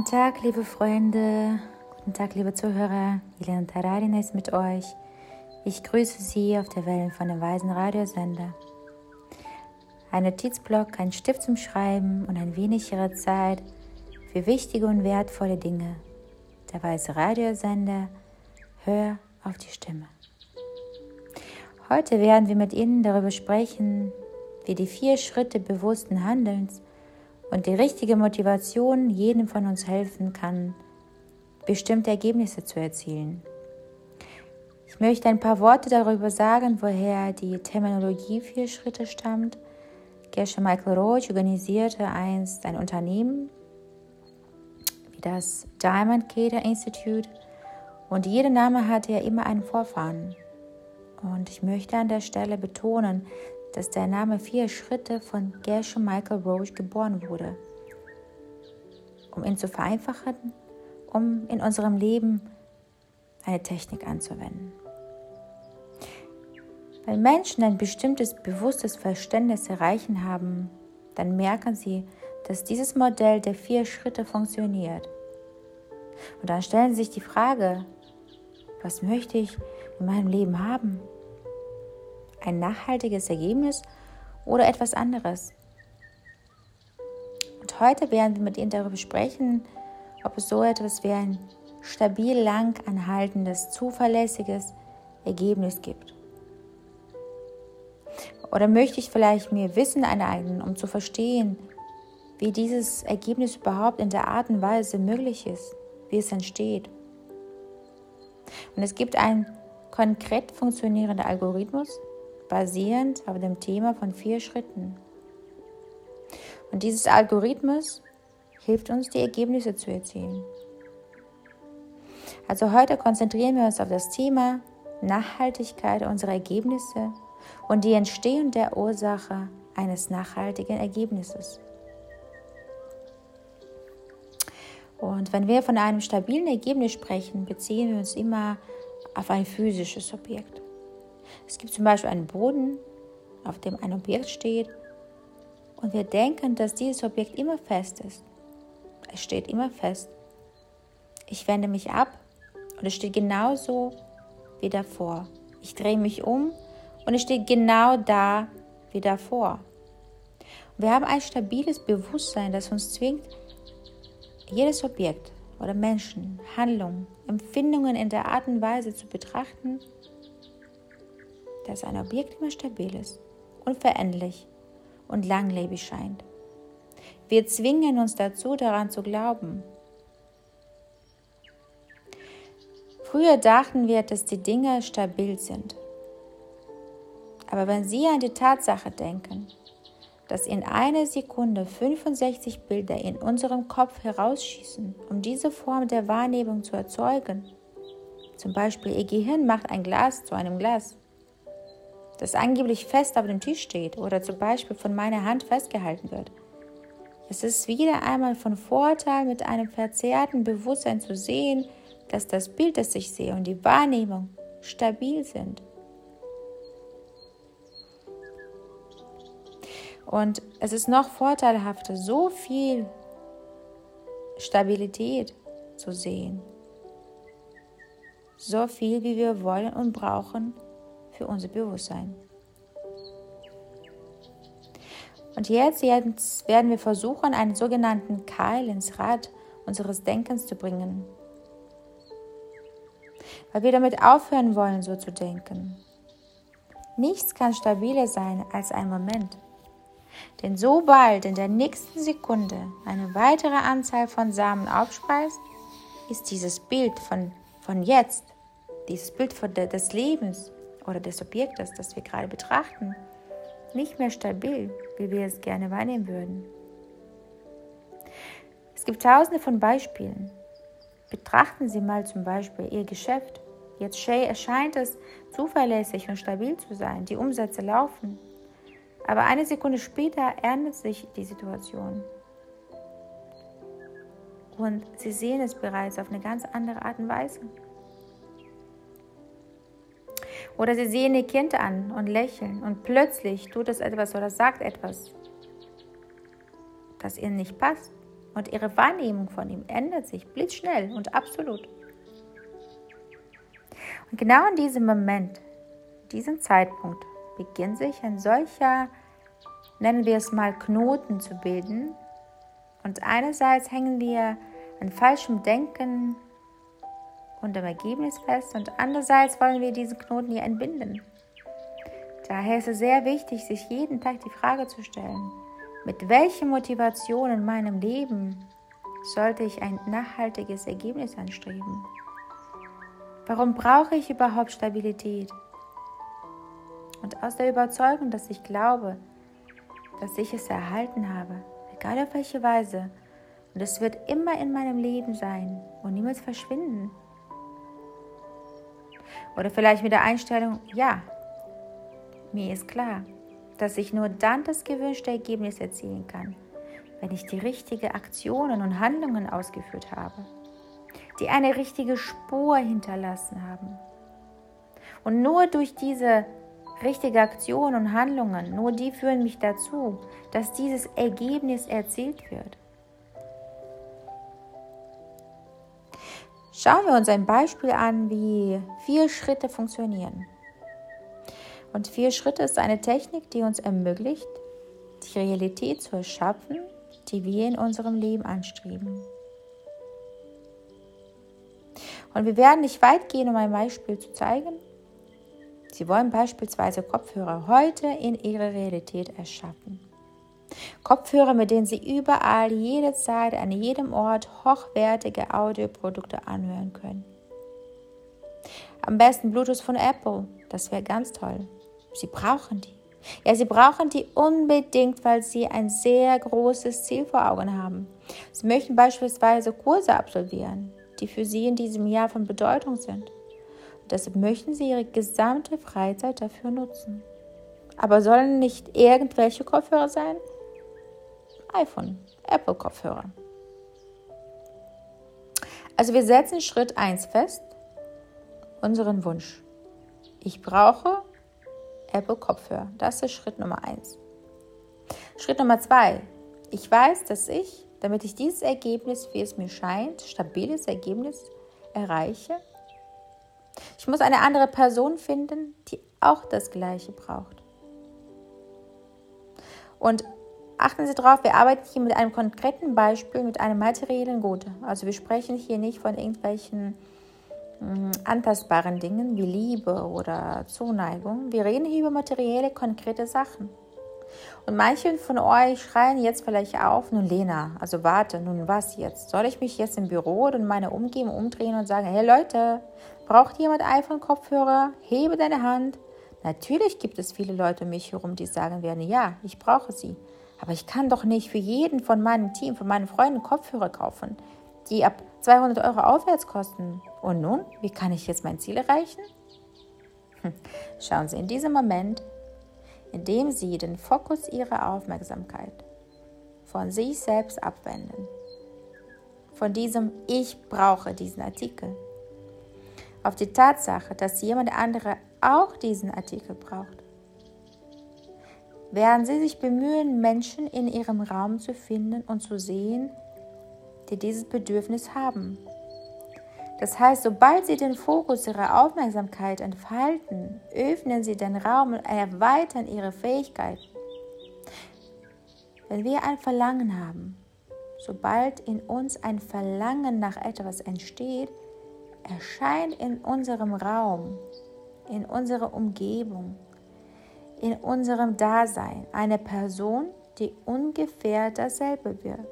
Guten Tag, liebe Freunde. Guten Tag, liebe Zuhörer. Elena Tararin ist mit euch. Ich grüße Sie auf der Wellen von dem Weisen Radiosender. Ein Notizblock, ein Stift zum Schreiben und ein wenig Ihrer Zeit für wichtige und wertvolle Dinge. Der Weise Radiosender. Hör auf die Stimme. Heute werden wir mit Ihnen darüber sprechen, wie die vier Schritte bewussten Handelns und die richtige Motivation jedem von uns helfen kann, bestimmte Ergebnisse zu erzielen. Ich möchte ein paar Worte darüber sagen, woher die Terminologie vier Schritte stammt. Gesche Michael Roach organisierte einst ein Unternehmen wie das Diamond Cater Institute und jeder Name hatte ja immer einen Vorfahren. Und ich möchte an der Stelle betonen, dass der Name Vier Schritte von Gershom Michael Roach geboren wurde. Um ihn zu vereinfachen, um in unserem Leben eine Technik anzuwenden. Wenn Menschen ein bestimmtes bewusstes Verständnis erreichen haben, dann merken sie, dass dieses Modell der vier Schritte funktioniert. Und dann stellen sie sich die Frage, was möchte ich in meinem Leben haben? Ein nachhaltiges Ergebnis oder etwas anderes. Und heute werden wir mit Ihnen darüber sprechen, ob es so etwas wie ein stabil lang anhaltendes, zuverlässiges Ergebnis gibt. Oder möchte ich vielleicht mir Wissen aneignen, um zu verstehen, wie dieses Ergebnis überhaupt in der Art und Weise möglich ist, wie es entsteht. Und es gibt einen konkret funktionierenden Algorithmus, basierend auf dem Thema von vier Schritten. Und dieses Algorithmus hilft uns, die Ergebnisse zu erzielen. Also heute konzentrieren wir uns auf das Thema Nachhaltigkeit unserer Ergebnisse und die Entstehung der Ursache eines nachhaltigen Ergebnisses. Und wenn wir von einem stabilen Ergebnis sprechen, beziehen wir uns immer auf ein physisches Objekt. Es gibt zum Beispiel einen Boden, auf dem ein Objekt steht und wir denken, dass dieses Objekt immer fest ist. Es steht immer fest. Ich wende mich ab und es steht genauso wie davor. Ich drehe mich um und es steht genau da wie davor. Wir haben ein stabiles Bewusstsein, das uns zwingt, jedes Objekt oder Menschen, Handlungen, Empfindungen in der Art und Weise zu betrachten, dass ein Objekt immer stabil ist, unveränderlich und langlebig scheint. Wir zwingen uns dazu, daran zu glauben. Früher dachten wir, dass die Dinge stabil sind. Aber wenn Sie an die Tatsache denken, dass in einer Sekunde 65 Bilder in unserem Kopf herausschießen, um diese Form der Wahrnehmung zu erzeugen, zum Beispiel Ihr Gehirn macht ein Glas zu einem Glas, das angeblich fest auf dem Tisch steht oder zum Beispiel von meiner Hand festgehalten wird. Es ist wieder einmal von Vorteil, mit einem verzerrten Bewusstsein zu sehen, dass das Bild, das ich sehe und die Wahrnehmung stabil sind. Und es ist noch vorteilhafter, so viel Stabilität zu sehen. So viel, wie wir wollen und brauchen, für unser Bewusstsein. Und jetzt, jetzt werden wir versuchen, einen sogenannten Keil ins Rad unseres Denkens zu bringen. Weil wir damit aufhören wollen, so zu denken. Nichts kann stabiler sein als ein Moment. Denn sobald in der nächsten Sekunde eine weitere Anzahl von Samen aufspeist, ist dieses Bild von, von jetzt, dieses Bild von de, des Lebens, oder des Objektes, das wir gerade betrachten, nicht mehr stabil, wie wir es gerne wahrnehmen würden. Es gibt tausende von Beispielen. Betrachten Sie mal zum Beispiel Ihr Geschäft. Jetzt erscheint es zuverlässig und stabil zu sein. Die Umsätze laufen. Aber eine Sekunde später ändert sich die Situation. Und Sie sehen es bereits auf eine ganz andere Art und Weise. Oder sie sehen ihr Kind an und lächeln und plötzlich tut es etwas oder sagt etwas, das ihnen nicht passt. und ihre Wahrnehmung von ihm ändert sich blitzschnell und absolut. Und genau in diesem Moment, diesem Zeitpunkt, beginnt sich ein solcher, nennen wir es mal, Knoten zu bilden. Und einerseits hängen wir an falschem Denken und am Ergebnis fest und andererseits wollen wir diesen Knoten hier entbinden. Daher ist es sehr wichtig, sich jeden Tag die Frage zu stellen, mit welcher Motivation in meinem Leben sollte ich ein nachhaltiges Ergebnis anstreben? Warum brauche ich überhaupt Stabilität? Und aus der Überzeugung, dass ich glaube, dass ich es erhalten habe, egal auf welche Weise, und es wird immer in meinem Leben sein und niemals verschwinden. Oder vielleicht mit der Einstellung, ja, mir ist klar, dass ich nur dann das gewünschte Ergebnis erzielen kann, wenn ich die richtigen Aktionen und Handlungen ausgeführt habe, die eine richtige Spur hinterlassen haben. Und nur durch diese richtige Aktionen und Handlungen, nur die führen mich dazu, dass dieses Ergebnis erzielt wird. Schauen wir uns ein Beispiel an, wie vier Schritte funktionieren. Und vier Schritte ist eine Technik, die uns ermöglicht, die Realität zu erschaffen, die wir in unserem Leben anstreben. Und wir werden nicht weit gehen, um ein Beispiel zu zeigen. Sie wollen beispielsweise Kopfhörer heute in ihrer Realität erschaffen. Kopfhörer, mit denen Sie überall, jederzeit, an jedem Ort hochwertige Audioprodukte anhören können. Am besten Bluetooth von Apple, das wäre ganz toll. Sie brauchen die. Ja, sie brauchen die unbedingt, weil sie ein sehr großes Ziel vor Augen haben. Sie möchten beispielsweise Kurse absolvieren, die für sie in diesem Jahr von Bedeutung sind. Und deshalb möchten sie ihre gesamte Freizeit dafür nutzen. Aber sollen nicht irgendwelche Kopfhörer sein? iPhone, Apple-Kopfhörer. Also wir setzen Schritt 1 fest, unseren Wunsch. Ich brauche Apple-Kopfhörer. Das ist Schritt Nummer 1. Schritt Nummer 2. Ich weiß, dass ich, damit ich dieses Ergebnis, wie es mir scheint, stabiles Ergebnis erreiche, ich muss eine andere Person finden, die auch das Gleiche braucht. Und Achten Sie darauf, wir arbeiten hier mit einem konkreten Beispiel, mit einem materiellen Gut. Also wir sprechen hier nicht von irgendwelchen mh, antastbaren Dingen wie Liebe oder Zuneigung. Wir reden hier über materielle, konkrete Sachen. Und manche von euch schreien jetzt vielleicht auf, nun Lena, also warte, nun was jetzt? Soll ich mich jetzt im Büro oder in meine Umgebung umdrehen und sagen, hey Leute, braucht jemand iPhone-Kopfhörer? Hebe deine Hand. Natürlich gibt es viele Leute um mich herum, die sagen werden, ja, ich brauche sie. Aber ich kann doch nicht für jeden von meinem Team, von meinen Freunden Kopfhörer kaufen, die ab 200 Euro aufwärts kosten. Und nun, wie kann ich jetzt mein Ziel erreichen? Hm. Schauen Sie in diesem Moment, in dem Sie den Fokus Ihrer Aufmerksamkeit von sich selbst abwenden, von diesem Ich brauche diesen Artikel, auf die Tatsache, dass jemand andere auch diesen Artikel braucht werden Sie sich bemühen, Menschen in Ihrem Raum zu finden und zu sehen, die dieses Bedürfnis haben. Das heißt, sobald Sie den Fokus Ihrer Aufmerksamkeit entfalten, öffnen Sie den Raum und erweitern Ihre Fähigkeiten. Wenn wir ein Verlangen haben, sobald in uns ein Verlangen nach etwas entsteht, erscheint in unserem Raum, in unserer Umgebung, in unserem Dasein eine Person, die ungefähr dasselbe wird.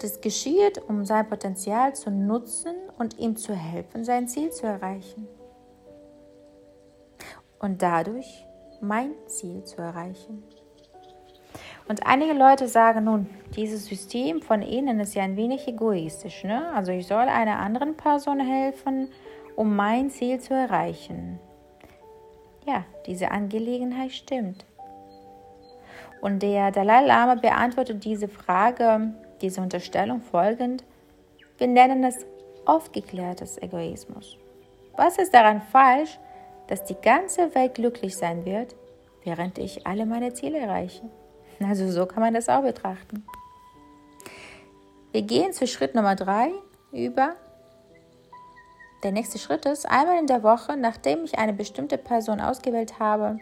Das geschieht, um sein Potenzial zu nutzen und ihm zu helfen, sein Ziel zu erreichen. Und dadurch mein Ziel zu erreichen. Und einige Leute sagen nun, dieses System von ihnen ist ja ein wenig egoistisch. Ne? Also ich soll einer anderen Person helfen, um mein Ziel zu erreichen. Ja, diese Angelegenheit stimmt. Und der Dalai Lama beantwortet diese Frage, diese Unterstellung folgend. Wir nennen es aufgeklärtes Egoismus. Was ist daran falsch, dass die ganze Welt glücklich sein wird, während ich alle meine Ziele erreiche? Also so kann man das auch betrachten. Wir gehen zu Schritt Nummer drei über. Der nächste Schritt ist, einmal in der Woche, nachdem ich eine bestimmte Person ausgewählt habe,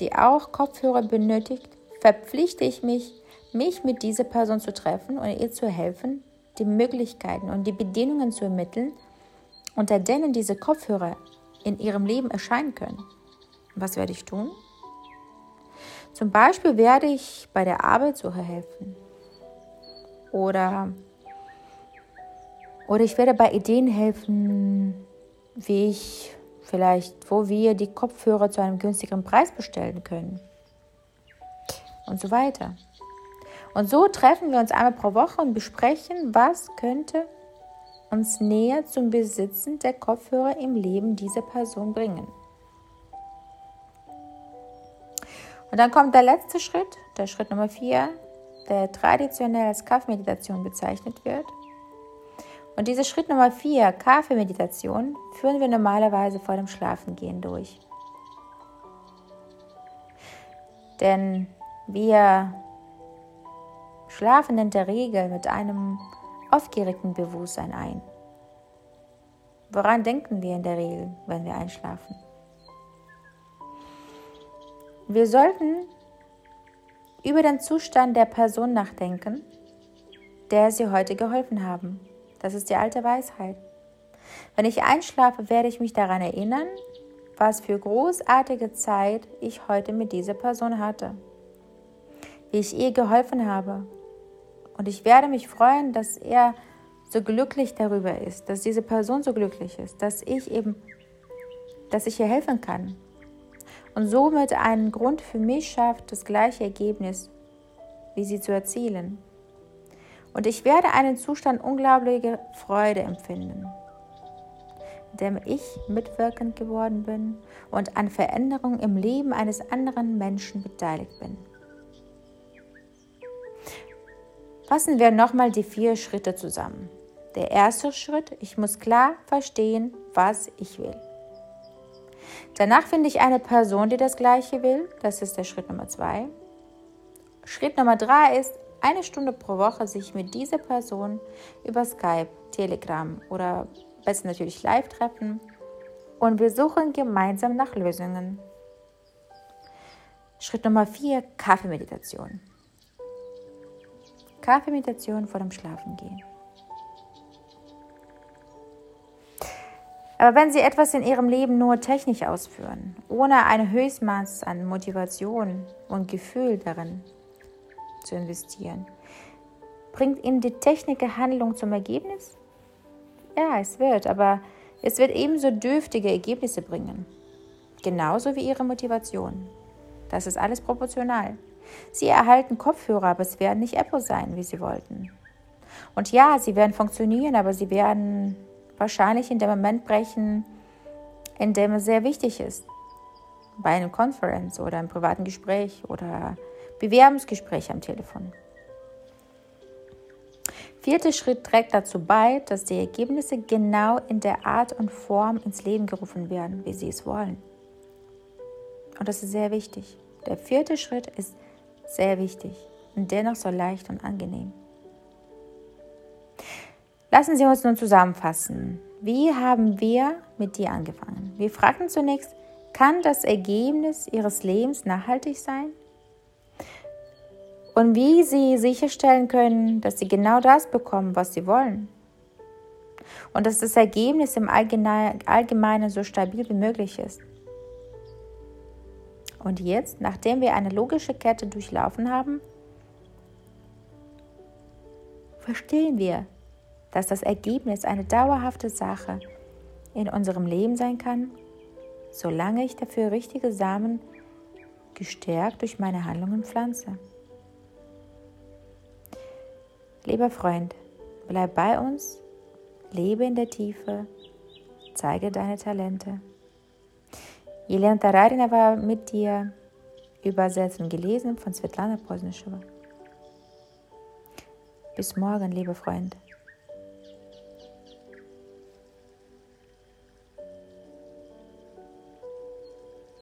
die auch Kopfhörer benötigt, verpflichte ich mich, mich mit dieser Person zu treffen und ihr zu helfen, die Möglichkeiten und die Bedingungen zu ermitteln, unter denen diese Kopfhörer in ihrem Leben erscheinen können. Was werde ich tun? Zum Beispiel werde ich bei der Arbeitssuche helfen. Oder, oder ich werde bei Ideen helfen, wie ich vielleicht, wo wir die Kopfhörer zu einem günstigeren Preis bestellen können. Und so weiter. Und so treffen wir uns einmal pro Woche und besprechen, was könnte uns näher zum Besitzen der Kopfhörer im Leben dieser Person bringen. Und dann kommt der letzte Schritt, der Schritt Nummer 4, der traditionell als Kaffeemeditation bezeichnet wird. Und diese Schritt Nummer 4, Kaffeemeditation, führen wir normalerweise vor dem Schlafengehen durch. Denn wir schlafen in der Regel mit einem aufgeregten Bewusstsein ein. Woran denken wir in der Regel, wenn wir einschlafen? Wir sollten über den Zustand der Person nachdenken, der sie heute geholfen haben. Das ist die alte Weisheit. Wenn ich einschlafe, werde ich mich daran erinnern, was für großartige Zeit ich heute mit dieser Person hatte, wie ich ihr geholfen habe. Und ich werde mich freuen, dass er so glücklich darüber ist, dass diese Person so glücklich ist, dass ich eben, dass ich ihr helfen kann, und somit einen Grund für mich schafft, das gleiche Ergebnis wie sie zu erzielen. Und ich werde einen Zustand unglaublicher Freude empfinden, in dem ich mitwirkend geworden bin und an Veränderungen im Leben eines anderen Menschen beteiligt bin. Fassen wir nochmal die vier Schritte zusammen. Der erste Schritt, ich muss klar verstehen, was ich will. Danach finde ich eine Person, die das Gleiche will. Das ist der Schritt Nummer zwei. Schritt Nummer drei ist, eine Stunde pro Woche sich mit dieser Person über Skype, Telegram oder besser natürlich live treffen und wir suchen gemeinsam nach Lösungen. Schritt Nummer vier, Kaffeemeditation. Kaffeemeditation vor dem Schlafengehen. Aber wenn Sie etwas in Ihrem Leben nur technisch ausführen, ohne ein Höchstmaß an Motivation und Gefühl darin zu investieren, bringt Ihnen die Technik Handlung zum Ergebnis? Ja, es wird, aber es wird ebenso dürftige Ergebnisse bringen. Genauso wie Ihre Motivation. Das ist alles proportional. Sie erhalten Kopfhörer, aber es werden nicht Apple sein, wie Sie wollten. Und ja, sie werden funktionieren, aber sie werden wahrscheinlich in dem Moment brechen, in dem es sehr wichtig ist. Bei einem Conference oder einem privaten Gespräch oder Bewerbungsgespräch am Telefon. Vierter Schritt trägt dazu bei, dass die Ergebnisse genau in der Art und Form ins Leben gerufen werden, wie Sie es wollen. Und das ist sehr wichtig. Der vierte Schritt ist sehr wichtig und dennoch so leicht und angenehm. Lassen Sie uns nun zusammenfassen. Wie haben wir mit dir angefangen? Wir fragten zunächst, kann das Ergebnis Ihres Lebens nachhaltig sein? Und wie Sie sicherstellen können, dass Sie genau das bekommen, was Sie wollen. Und dass das Ergebnis im Allgemeinen so stabil wie möglich ist. Und jetzt, nachdem wir eine logische Kette durchlaufen haben, verstehen wir, dass das Ergebnis eine dauerhafte Sache in unserem Leben sein kann, solange ich dafür richtige Samen gestärkt durch meine Handlungen pflanze. Lieber Freund, bleib bei uns, lebe in der Tiefe, zeige deine Talente. Jelena Tararina war mit dir übersetzt und gelesen von Svetlana Posnischewa. Bis morgen, lieber Freund.